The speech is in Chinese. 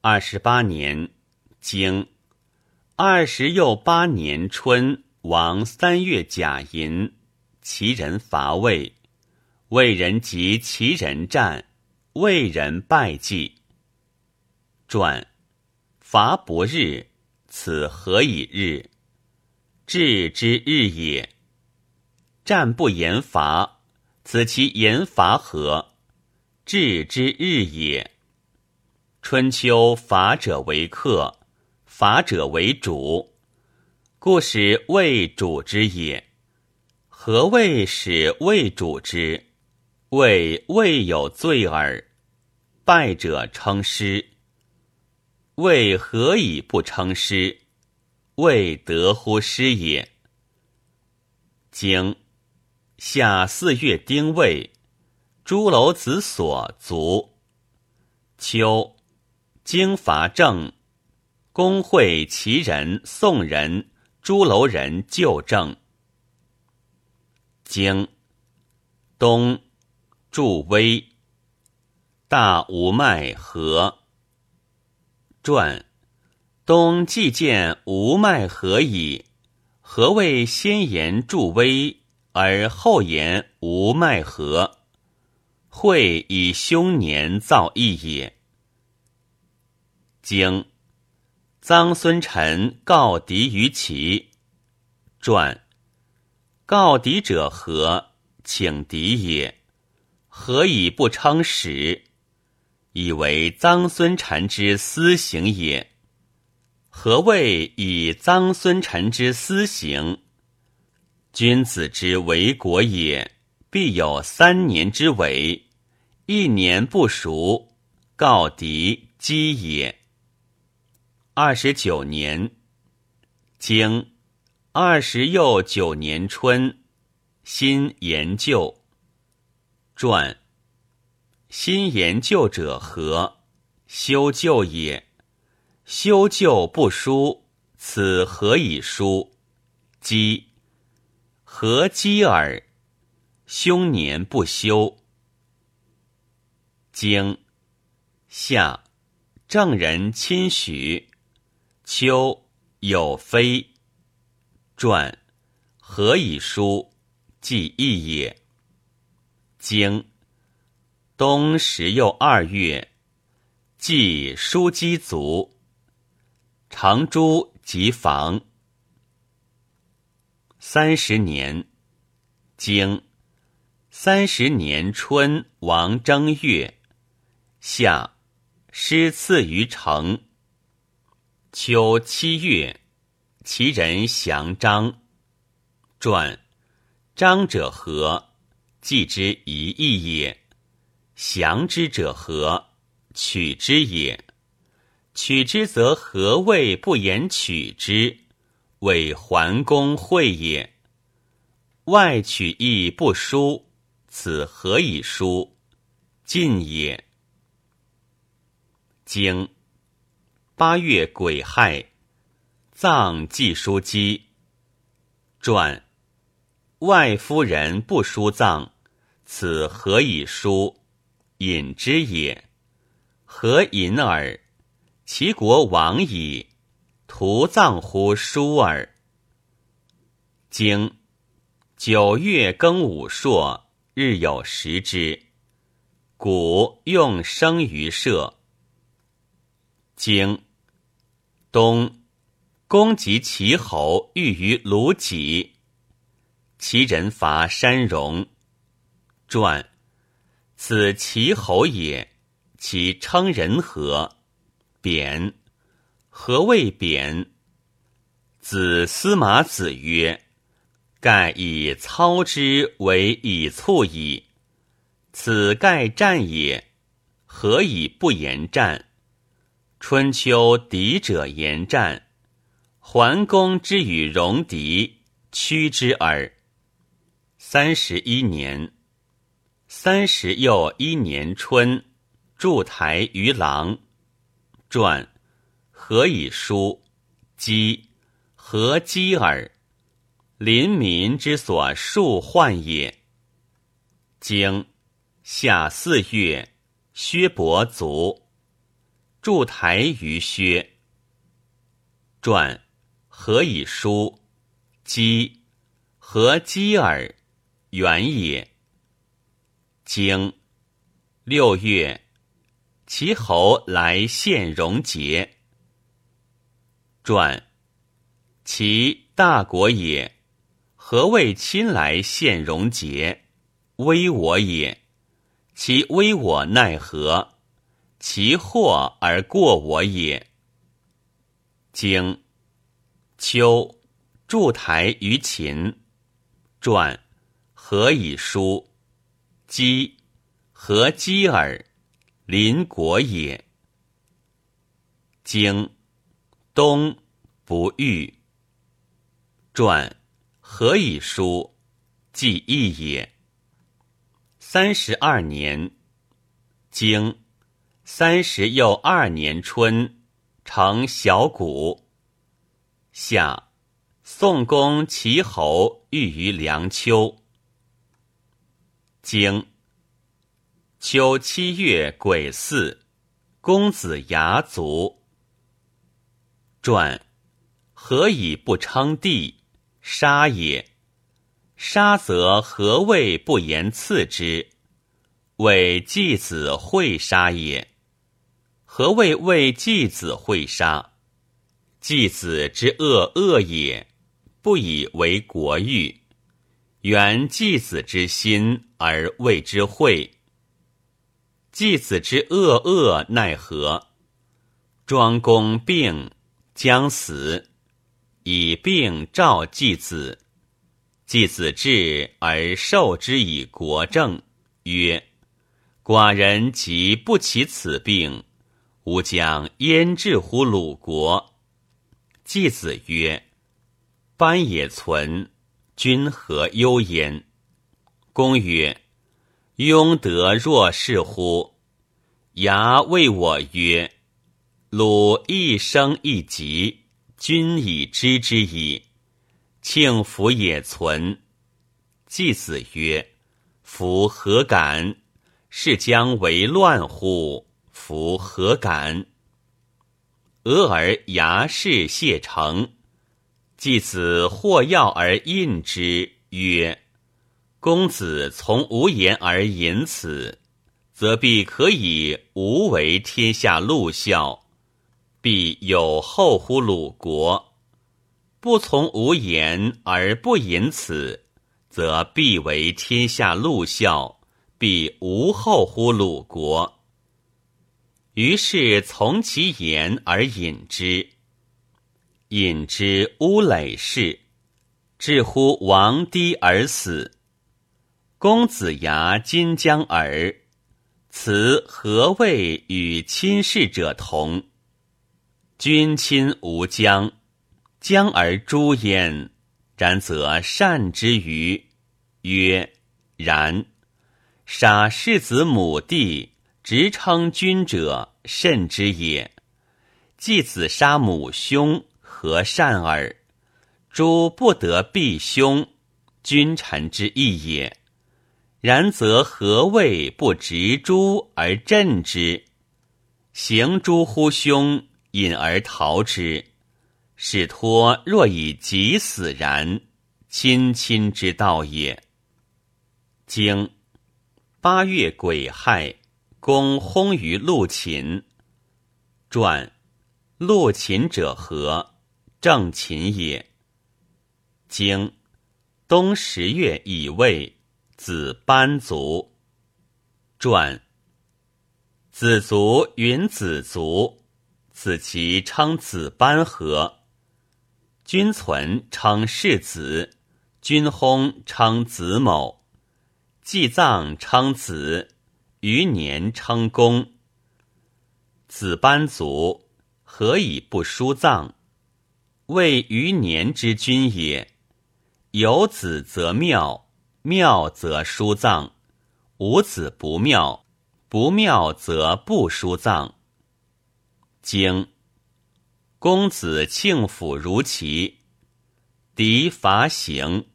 二十八年，经二十又八年春，王三月甲寅，齐人伐魏，魏人及齐人战，魏人败绩。传伐不日，此何以日？治之日也。战不言伐，此其言伐何？治之日也。春秋伐者为客，伐者为主，故使魏主之也。何谓使魏主之？谓魏有罪耳。败者称师。为何以不称师？未得乎师也。经夏四月丁未，朱楼子所卒。秋。经伐郑，公会齐人、宋人、朱楼人救郑。经东助威，大吴麦和。传东既见吴麦和矣，何谓先言助威而后言吴麦和？会以凶年造义也。经臧孙臣告敌于齐。传告敌者何？请敌也。何以不称使？以为臧孙臣之私行也。何谓以臧孙臣之私行？君子之为国也，必有三年之为，一年不熟，告敌击也。二十九年，经二十又九年春，新研究传。新研究者何？修旧也。修旧不书，此何以书？积何积耳？凶年不修。经夏正人亲许。秋有飞传，何以书？记义也。经冬十又二月，记书机卒。长诸及房。三十年，经三十年春，王正月，夏师赐于城。秋七月，其人降张。传张者何？季之一义也。降之者何？取之也。取之则何谓不言取之？谓桓公会也。外取义不书，此何以书？晋也。经。八月癸亥，葬季书姬。传外夫人不书葬，此何以书？隐之也。何隐耳？其国亡矣，徒葬乎书耳。经九月庚午朔，日有食之。古用生于社。经。东，公及齐侯遇于鲁己，齐人伐山戎。传，此齐侯也。其称人何？贬。何谓贬？子司马子曰：“盖以操之为以促矣。此盖战也。何以不言战？”春秋敌者言战，桓公之与戎狄，屈之耳。三十一年，三十又一年春，筑台于郎。传何以书？积何积耳？临民之所数患也。经夏四月，薛伯卒。筑台于薛。传何以书？姬何姬耳？远也。经六月，其侯来献戎节。传其大国也，何谓亲来献戎节？威我也。其威我奈何？其祸而过我也。经秋，筑台于秦。传何以书？姬何姬耳？邻国也。经冬不遇。传何以书？既义也。三十二年，经三十又二年春，成小谷。夏，宋公齐侯遇于梁丘。经秋七月癸巳，公子牙卒。传何以不称帝？杀也。杀则何谓不言赐之？为继子会杀也。何谓为继子会杀？继子之恶恶也，不以为国欲。原继子之心而谓之惠。继子之恶恶奈何？庄公病将死，以病召继子。继子至而受之以国政，曰：“寡人即不起此病，吾将焉治乎鲁国？”继子曰：“班也存，君何忧焉？”公曰：“庸德若是乎？”牙谓我曰：“鲁一生一疾，君已知之矣。”庆福也存，季子曰：“夫何敢？是将为乱乎？夫何敢？”俄而牙氏谢成，季子或药而印之，曰：“公子从无言而引此，则必可以无为天下禄孝，必有后乎鲁国。”不从无言而不引此，则必为天下禄孝，必无后乎鲁国。于是从其言而引之，引之乌垒氏，至乎王堤而死。公子牙今将耳，此何谓与亲事者同？君亲无将。将而诛焉，然则善之于？曰：然。杀世子母弟，直称君者，甚之也。继子杀母兄，何善耳？诛不得避兄，君臣之义也。然则何谓不执诛而镇之？行诛乎兄，隐而逃之。使托若以己死然，亲亲之道也。经八月癸亥，公薨于陆秦。传陆秦者何？正秦也。经冬十月乙未，子班卒。传子卒云子卒，子其称子班何？君存称世子，君薨称子某，祭葬称子，余年称公。子班卒，何以不书葬？谓余年之君也。有子则妙，妙则书葬；无子不妙，不妙则不书葬。经。公子庆府如齐，敌伐行。